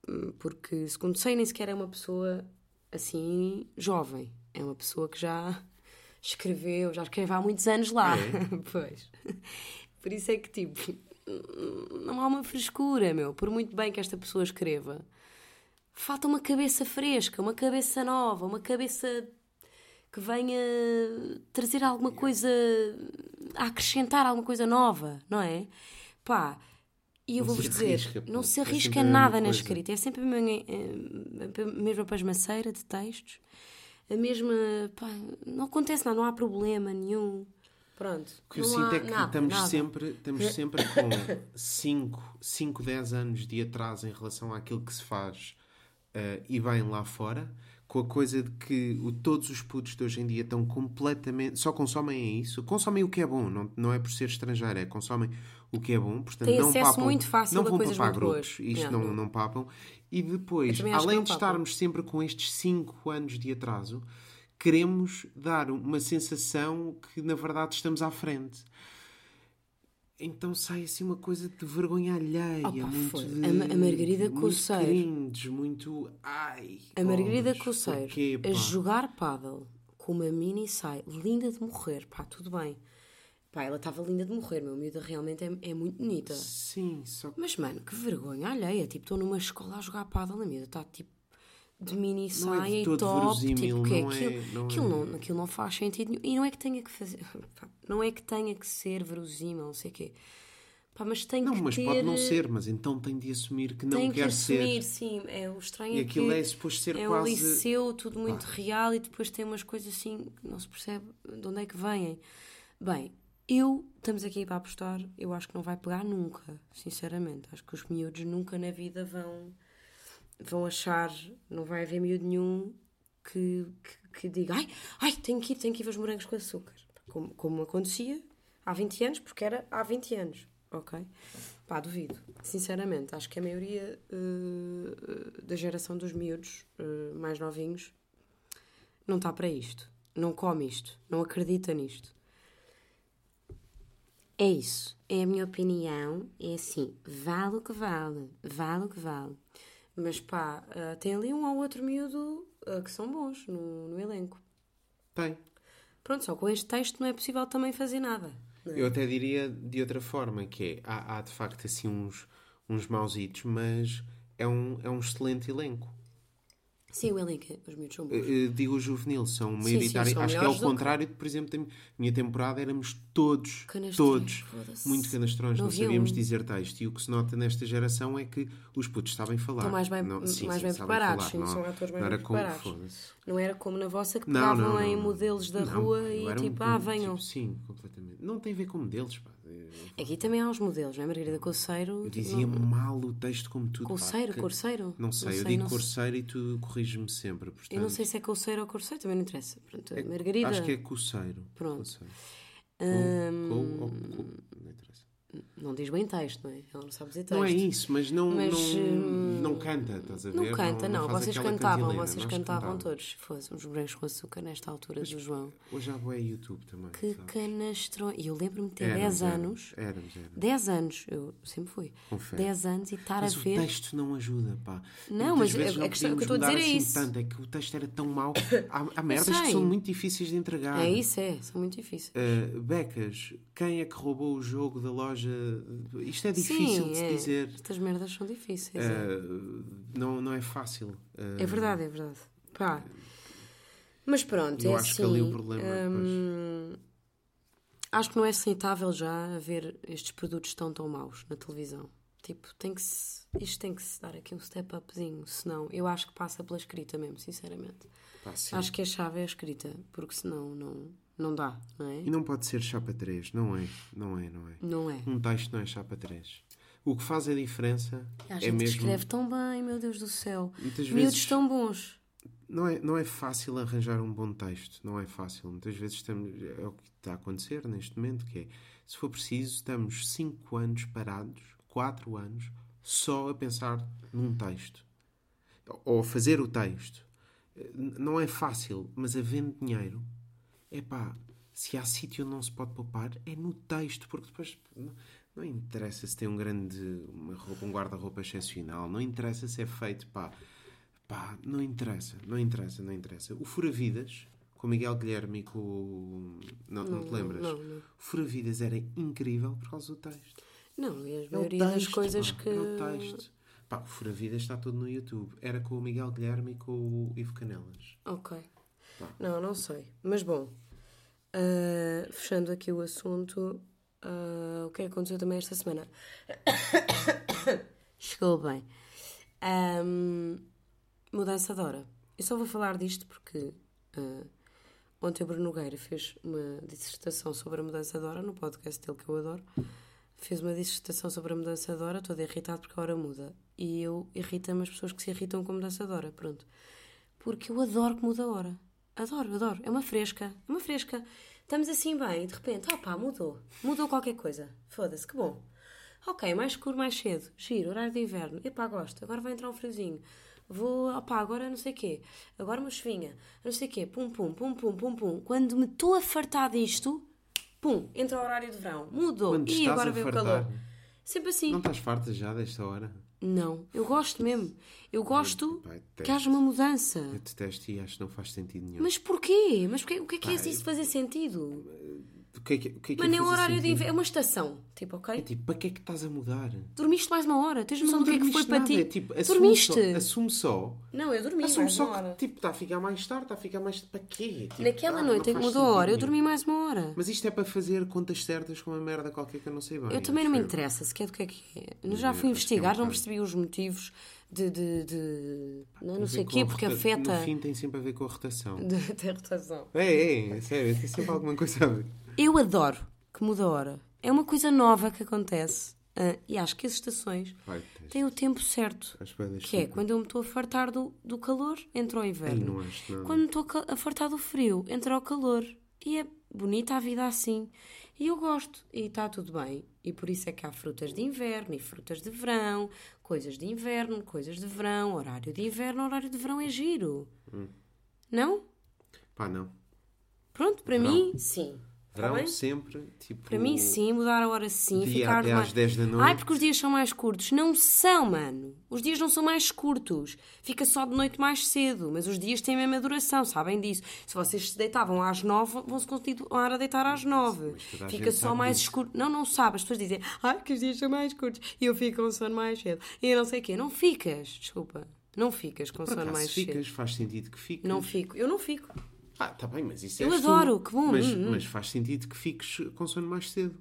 Hum, Porque, segundo sei, nem sequer é uma pessoa assim jovem. É uma pessoa que já escreveu, já escreve há muitos anos lá. pois. Por isso é que, tipo, não há uma frescura, meu. Por muito bem que esta pessoa escreva, falta uma cabeça fresca, uma cabeça nova, uma cabeça que venha trazer alguma coisa, a acrescentar alguma coisa nova, não é? Pá, e eu vou-vos dizer, arrisca, não se É arrisca mesma nada na escrita, é sempre a mesma, eh, a mesma pasmaceira de textos, a mesma, pá, não acontece nada, não há problema nenhum. Pronto. O que eu sinto há é que nada, estamos, nada. sempre, estamos sempre com 5, 5, 10 anos de atraso em relação àquilo que se faz eh, e bem lá fora, com a coisa de que o- todos os putos de hoje em dia estão completamente. só consomem isso, consomem o que é bom, não, não é por ser estrangeiro, é consomem o que é bom, portanto Têm não acesso papam, muito fácil não vão coisas papar grupos, boas. isto não, não. papam, e depois, além de papam. estarmos sempre com estes 5 anos de atraso, queremos dar uma sensação que na verdade estamos à frente. Então sai assim uma coisa de vergonha alheia, Opa, muito de, A a Margarida muito Coceiro. cringe, muito ai. A Margarida Coceiro porquê, a jogar paddle com uma mini saia linda de morrer, pá, tudo bem. Pá, ela estava linda de morrer, meu miúda realmente é, é muito bonita. Sim, só que Mas, mano, que vergonha alheia. Tipo, estou numa escola a jogar paddle, a miúda está tipo de mini Não é saia e top. Tipo, que é é- aquilo, não aquilo, é- não, aquilo não faz sentido nenhum. E não é que tenha que fazer. não é que tenha que ser verosímil, não sei o quê. Pá, mas tem não, que mas ter. pode não ser, mas então tem de assumir que não tem que quer assumir, ser. sim. É, o estranho E é aquilo que é suposto ser é quase- um liceu, tudo muito real, e depois tem umas coisas assim que não se percebe de onde é que vêm. Bem, eu, estamos aqui para apostar, eu acho que não vai pegar nunca, sinceramente. Acho que os miúdos nunca na vida vão, vão achar, não vai haver miúdo nenhum que, que, que diga ai, ai, tenho que ir, tenho que ir ver os morangos com açúcar. Como, como acontecia há 20 anos, porque era há 20 anos, ok? Pá, duvido. Sinceramente, acho que a maioria eh, da geração dos miúdos eh, mais novinhos não está para isto. Não come isto. Não acredita nisto. É isso. É a minha opinião. É assim, vale o que vale. Vale o que vale. Mas pá, eh, tem ali um ou outro miúdo eh, que são bons no, no elenco. Tem. Pronto, só com este texto não é possível também fazer nada. é? Eu até diria de outra forma, que é, há, há de facto assim uns, uns mausitos, mas é um, é um excelente elenco. Sim, o elenco, os miúdos são bons. Eh, digo o juvenil, são sim, maioritários. Acho que é ao do que- contrário de, por exemplo, da minha temporada éramos todos, Canastrões, todos, muito canastrões, Não não, sabíamos um. dizer texto. E o que se nota nesta geração é que os putos sabem falar. Estão mais bem- Não- mais bem sabem preparados, falar, sim, não- são atores mais não era bem como- preparados. foda-se. Não era como na vossa que pegavam em modelos da rua e era um- tipo, ah, venham. tipo, sim, completamente. Não tem a ver com modelos, pá. Eu- Aqui também há os modelos, não é? Margarida Coceiro. Eu tipo, dizia não- mal o texto como tudo. que- Corceiro? Não sei, eu não digo sei. corceiro e tu corriges-me sempre. Portanto, Eu não sei se é Corceiro ou Corceiro, também não interessa. Pronto, Margarida. Acho que é coceiro. Pronto. Coceiro. hum, ou não. Não diz bem texto, não é? Ela não sabe dizer texto. Não é isso, mas não, Mas, não, hum, não canta, estás a ver? Não canta, não. faz Vocês cantavam, vocês cantavam cantávamos. todos. Fosse uns brancos com açúcar nesta altura do João. Hoje já é YouTube também. Que sabes? canastrão. E eu lembro-me de ter Éramos, 10 éramos, anos. Éramos, éramos. 10 anos, eu sempre fui. Confere. 10 anos e estar Mas a o ver. texto não ajuda, pá. Não, Muitas mas a- não a questão- o que eu estou a dizer é assim isso. Tanto, é que o texto era tão mau. Há, há merdas que são muito difíceis de entregar. É isso, é. São muito difíceis. Uh, Becas, quem é que roubou o jogo da loja? Isto é difícil Sim, de se é. dizer. Estas merdas são difíceis. é. Uh, não, não é fácil. Uh, É verdade, é verdade. Pá. Mas pronto, Eu é acho que assim. ali o problema, hum, acho que não é aceitável já haver estes produtos tão tão maus na televisão. Tipo, tem que se, isto tem que se dar aqui um step upzinho, senão eu acho que passa pela escrita mesmo, sinceramente. Acho que a chave é a escrita, porque senão não, não dá, não é? E não pode ser chapa 3, não é? Não é, não é. Não é. Um texto não é chapa 3. O que faz a diferença A é gente mesmo. escreve tão bem, meu Deus do céu. Muitas Miúdos vezes- tão bons. Não é, não é fácil arranjar um bom texto, não é fácil. Muitas vezes estamos, é o que está a acontecer neste momento, que é, se for preciso, estamos 5 anos parados, 4 anos, só a pensar num texto. Ou a fazer o texto. Não é fácil, mas havendo dinheiro, é pá, se há sítio onde não se pode poupar, é no texto, porque depois não, não interessa se tem um grande, uma roupa, um guarda-roupa excepcional, não interessa se é feito, pá, Pá, não interessa, não interessa, não interessa. O Fura-Vidas, com o Miguel Guilherme e com o... Não, não, te lembras? Não, não. O Fura-Vidas era incrível por causa do texto. Não, e a É maioria das texto, coisas pá, que. É o texto. Pá, o Fura-Vidas está todo no YouTube. Era com o Miguel Guilherme e com o Ivo Canelas. Ok. Tá. Não, não sei. Mas bom, ah, fechando aqui o assunto, ah, o que é que aconteceu também esta semana? Chegou bem. Ahm, mudança de hora. Eu só vou falar disto porque ah, ontem o Bruno Nogueira fez uma dissertação sobre a mudança de hora no podcast dele que eu adoro. Fez uma dissertação sobre a mudança de hora, todo irritado porque a hora muda. E eu irrita-me as pessoas que se irritam com a mudança de hora. Pronto. Porque eu adoro que muda a hora. Adoro, adoro. É uma fresca. É uma fresca. Estamos assim bem e de repente, ah pá, mudou. Mudou qualquer coisa. Foda-se, que bom. Ok, mais escuro, mais cedo. Giro, horário de inverno. Epá, gosto. Agora vai entrar um friozinho. Vou, opá, agora não sei o quê. Agora uma chuvinha. Não sei o quê. Pum, pum, pum, pum, pum, pum. Quando me estou a fartar disto, pum, entra o horário de verão. Mudou. Quando e agora veio o calor. Sempre assim. Não estás farta já desta hora? Não, eu gosto mesmo. Eu gosto pá, que haja uma mudança. Eu detesto e acho que não faz sentido nenhum. Mas porquê? Mas porquê? o que é que é Pá, isso fazer sentido? O que é que, o que, é que Mano, é é um fazer horário de sentido? inverno, é uma estação. Tipo, É ok? tipo, para que é que estás a mudar? Dormiste mais uma hora, tens noção do que é que foi dormiste para nada, ti? É, tipo, Dormiste? Só, assume só. Não, eu dormi Assume mais uma só hora. que tipo, está a ficar mais tarde, está a ficar mais. Para quê? Tipo, Naquela ah, noite em que mudou a hora, eu dormi mais uma hora. Mas isto é para fazer contas certas com uma merda qualquer que eu não sei bem. Eu também não me interessa sequer do que é que é. Já fui é investigar, não percebi os motivos de. de, de- não, não sei o quê, porque afeta. No fim tem sempre a ver com a rotação. De rotação. É, é, é, sério, tem sempre alguma coisa a ver. Eu adoro que muda a hora. É uma coisa nova que acontece Ah, e acho que as estações Vai, tens. têm o tempo certo. Acho Que é quando eu me estou a fartar do, do calor, entra o inverno. não acho nada. Quando me estou ca- a fartar do frio, entra o calor. E é bonita a vida assim. E eu gosto. E está tudo bem. E por isso é que há frutas de inverno e frutas de verão, coisas de inverno, coisas de verão, horário de inverno, horário de verão é giro. Hum. Não? Pá, não. Pronto, para Verão. mim, sim. Tá Verão bem? sempre, tipo... Para mim, sim, mudar a hora sim, Dia ficar até mais... às 10 da noite. Ai, porque os dias são mais curtos. Não são, mano. Os dias não são mais curtos. Fica só de noite mais cedo, mas os dias têm a mesma duração, sabem disso. Se vocês se deitavam às 9, vão-se continuar a deitar às 9. mas toda a Fica só mais disso. escuro. Não, não sabe. As pessoas dizem, ai, que os dias são mais curtos e eu fico com sono mais cedo. E eu não sei o quê. Não ficas, desculpa. Não ficas com Por sono mais ficas, cedo. faz sentido que fiques. Não fico. Eu não fico. Ah, tá bem, mas isso Eu és adoro, tu. que bom, Mas, hum, hum. mas faz sentido que fiques com sono mais cedo.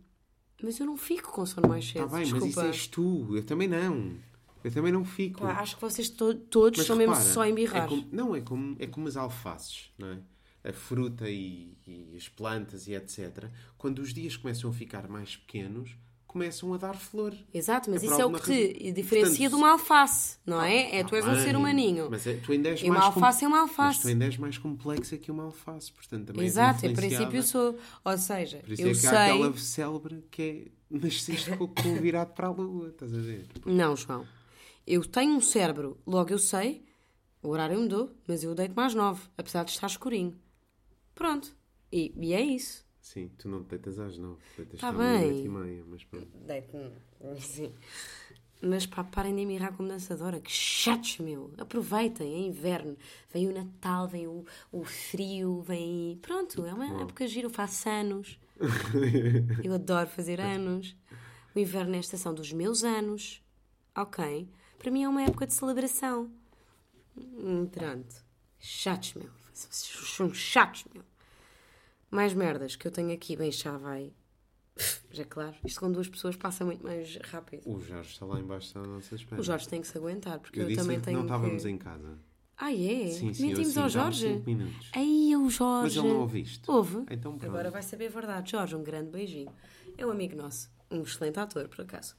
Mas eu não fico com sono mais cedo. Está bem, desculpa. mas isso és tu. Eu também não. Eu também não fico. Pá, acho que vocês to- todos Mas são mesmo repara, só embirrar. É como, não, é como, é como as alfaces, não é? A fruta e, e as plantas e etc. Quando os dias começam a ficar mais pequenos, começam a dar flor. Exato, mas É isso é o que te razão. diferencia Portanto, de uma alface, não é? É Tá tu és um ser bem, humaninho. Mas é, tu ainda és E uma mais com- alface é uma Mas alface. tu ainda és mais complexa que uma alface, portanto também és Exato, em princípio sou. Ou seja, Por isso eu é que sei. há aquela célebre que é nasceste com com o virado para a lua, estás a ver? Não, João. Eu tenho um cérebro, logo eu sei, o horário mudou, mas eu deito mais nove, apesar de estar escurinho. Pronto. E, e é isso. Sim, tu não te deitas às nove, deitas Tá às bem. e meia, mas pronto. Deito-me. Sim. Mas pá, parem de mirrar como dançadora. Que chatos, meu. Aproveitem, é inverno. Vem o Natal, vem o, o frio, vem. Pronto, é uma época gira. Eu faço anos. Eu adoro fazer anos. O inverno é a estação dos meus anos. Ok? Para mim é uma época de celebração. Hum, Pronto. Chatos, meu. Vocês São chatos, meu. Mais merdas que eu tenho aqui. Bem, já vai. Já é claro. Isto com duas pessoas passa muito mais rápido. O Jorge está lá embaixo à nossa espera. O Jorge tem que se aguentar, porque eu eu, também tenho não estávamos que... em casa. Ah, é? Sim, sim, Mentimos ao Jorge? Aí, o Jorge. Mas ele não ouviste. Ouve. Então pronto. Agora vai saber a verdade. Jorge, um grande beijinho. É um amigo nosso. Um excelente ator, por acaso.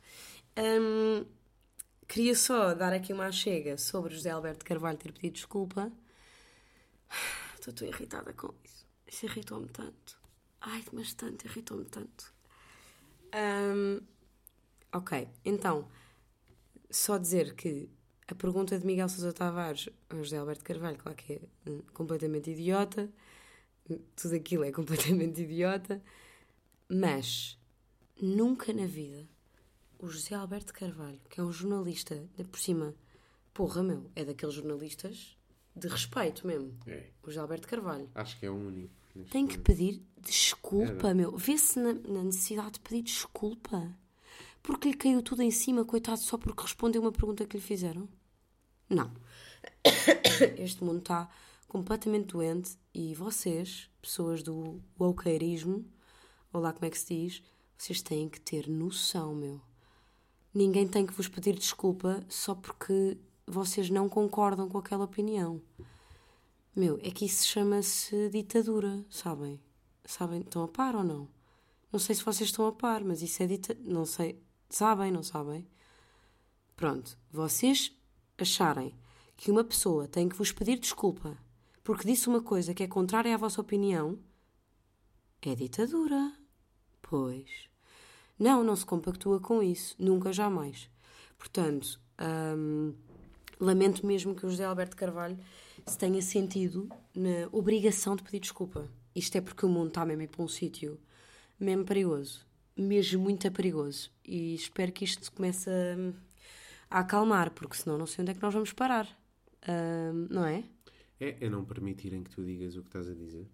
Hum, queria só dar aqui uma chega sobre José Alberto Carvalho ter pedido desculpa. Estou tão irritada com isso. Isso irritou-me tanto. Ai, mas tanto, irritou-me tanto. Hum, ok, então, só dizer que a pergunta de Miguel Sousa Tavares ao José Alberto Carvalho, claro que é hum, completamente idiota, tudo aquilo é completamente idiota, mas nunca na vida o José Alberto Carvalho, que é um jornalista, de por cima, porra, meu, é daqueles jornalistas de respeito mesmo. É, O José Alberto Carvalho. acho que é o único. Tem que pedir desculpa, Era. meu. Vê-se na, na necessidade de pedir desculpa. Porque lhe caiu tudo em cima, coitado, só porque respondeu uma pergunta que lhe fizeram? Não. Este mundo está completamente doente e vocês, pessoas do wokeismo, ou lá como é que se diz, vocês têm que ter noção, meu. Ninguém tem que vos pedir desculpa só porque vocês não concordam com aquela opinião. Meu, é que isso chama-se ditadura, sabem? Sabem? Estão a par ou não? Não sei se vocês estão a par, mas isso é ditadura. Não sei. Sabem, não sabem? Pronto. Vocês acharem que uma pessoa tem que vos pedir desculpa porque disse uma coisa que é contrária à vossa opinião, é ditadura. Pois. Não, não se compactua com isso. Nunca, jamais. Portanto, hum, lamento mesmo que o José Alberto Carvalho se tenha sentido na obrigação de pedir desculpa. Isto é porque o mundo está mesmo para um sítio mesmo perigoso. Mesmo muito perigoso. E espero que isto comece a, a acalmar, porque senão não sei onde é que nós vamos parar. Hum, não é? É, é não permitirem que tu digas o que estás a dizer.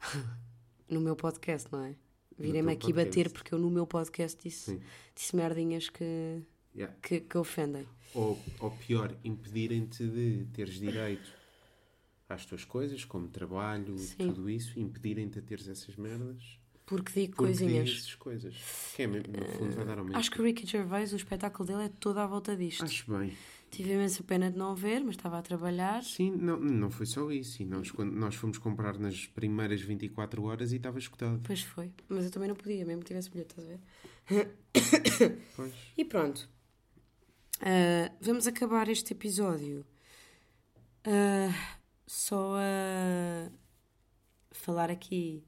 No meu podcast, não é? Virem-me teu aqui bater podcast. porque eu no meu podcast disse, Sim. disse merdinhas que, Yeah. que, que ofendem. Ou, ou pior, impedirem-te de teres direito às tuas coisas, como trabalho, Sim. tudo isso, impedirem-te a teres essas merdas Porque digo porque coisinhas. dizes coisas. Que é, no fundo vai dar ao mesmo. Acho que o Ricky Gervais, o espetáculo dele é todo à volta disto. Acho bem. Tive imensa pena de não ver, mas estava a trabalhar. Sim, não, não foi só isso. E nós, quando nós fomos comprar nas primeiras 24 horas e estava escutado. Pois foi. Mas eu também não podia, mesmo que tivesse bilhete, estás a ver? Pois. E pronto. Ah, vamos acabar este episódio ah, só a falar aqui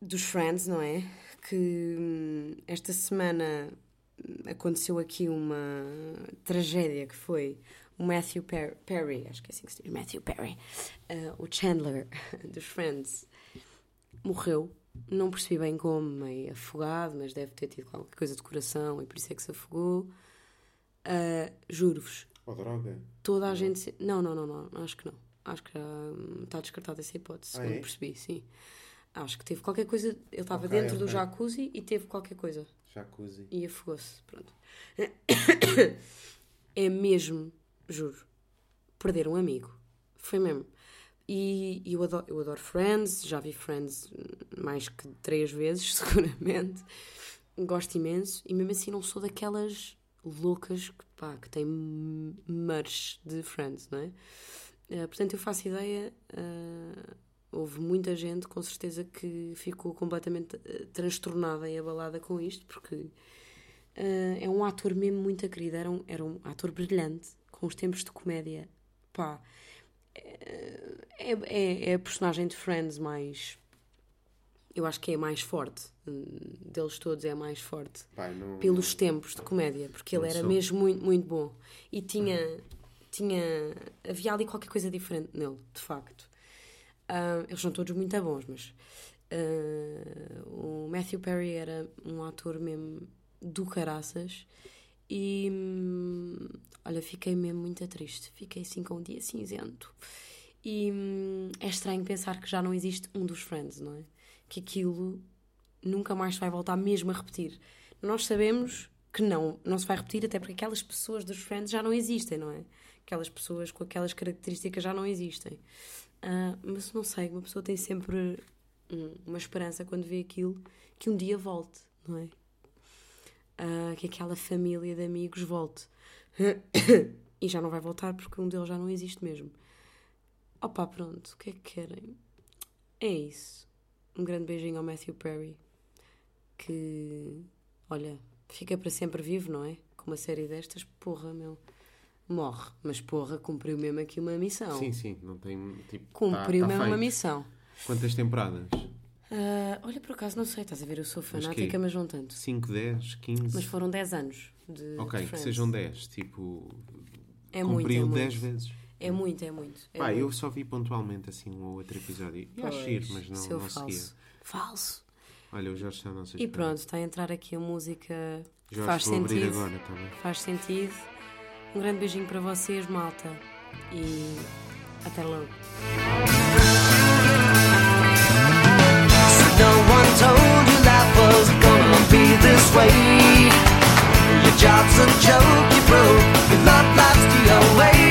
dos Friends, não é? Que hum, esta semana aconteceu aqui uma tragédia que foi o Matthew Per- Perry, acho que é assim que se diz, Matthew Perry, ah, o Chandler dos Friends, morreu. Não percebi bem como, meio afogado, mas deve ter tido qualquer coisa de coração e por isso é que se afogou. Ah, Juro-vos, Ou droga. toda a gente. se- Não, não, não, não, acho que não. Acho que hum, está descartada essa hipótese, Ah, segundo é? percebi, sim. Acho que teve qualquer coisa. Ele estava Ok, dentro do ok. jacuzzi e teve qualquer coisa. Jacuzzi. E afogou-se. Pronto. É mesmo, juro, perder um amigo. Foi mesmo. E, e eu, adoro, eu adoro Friends, já vi Friends mais que três vezes, seguramente. Gosto imenso. E mesmo assim não sou daquelas loucas que, pá, que têm merch de Friends, não é? Eh, portanto, eu faço ideia. eh, houve muita gente, com certeza, que ficou completamente eh, transtornada e abalada com isto, porque é um ator mesmo muito querido. Era um, era um ator brilhante, com os tempos de comédia. Pá, é, é, é a personagem de Friends mais. Eu acho que é a mais forte. hum, Deles todos é a mais forte Pai, não... pelos tempos de comédia, porque ele Não era sou. mesmo muito, muito bom. E tinha, tinha. Havia ali qualquer coisa diferente nele, de facto. Ah, eles são todos muito bons, mas. ah, o Matthew Perry era um ator mesmo do caraças. E. hum, olha, fiquei mesmo muito triste. Fiquei assim com um dia cinzento. E hum, é estranho pensar que já não existe um dos Friends, não é? Que aquilo nunca mais se vai voltar mesmo a repetir. Nós sabemos que não, não se vai repetir, até porque aquelas pessoas dos Friends já não existem, não é? Aquelas pessoas com aquelas características já não existem. Ah, mas não sei, uma pessoa tem sempre uma esperança quando vê aquilo que um dia volte, não é? Ah, que aquela família de amigos volte. e já não vai voltar porque um deles já não existe mesmo. Opa, pronto, o que é que querem? É isso. Um grande beijinho ao Matthew Perry, que, olha, fica para sempre vivo, não é? Com uma série destas, porra, meu. Morre, mas porra, cumpriu mesmo aqui uma missão. Sim, sim, não tem. Tipo, Cumpriu tá, tá mesmo uma feito. missão. Quantas temporadas? Ah, olha, por acaso, não sei, estás a ver, eu sou fanática, quê? mas não tanto. 5, 10, 15? Mas foram 10 anos de, Ok, de que sejam 10. Tipo, É muito, é cumpriu muito. 10 vezes. É muito, é muito. É Pá, muito. eu só vi pontualmente assim um ou outro episódio. E acho Pois, giro, mas não, seu não seguia. falso. Falso. Olha, o Jorge está a nossa E pronto, está a entrar aqui a música que Jorge, faz sentido. agora, tá bem? Faz sentido. Um grande beijinho para vocês, malta. E até logo. No one told you life was gonna be this way. Your job's a joke, you broke. Your love life's the away.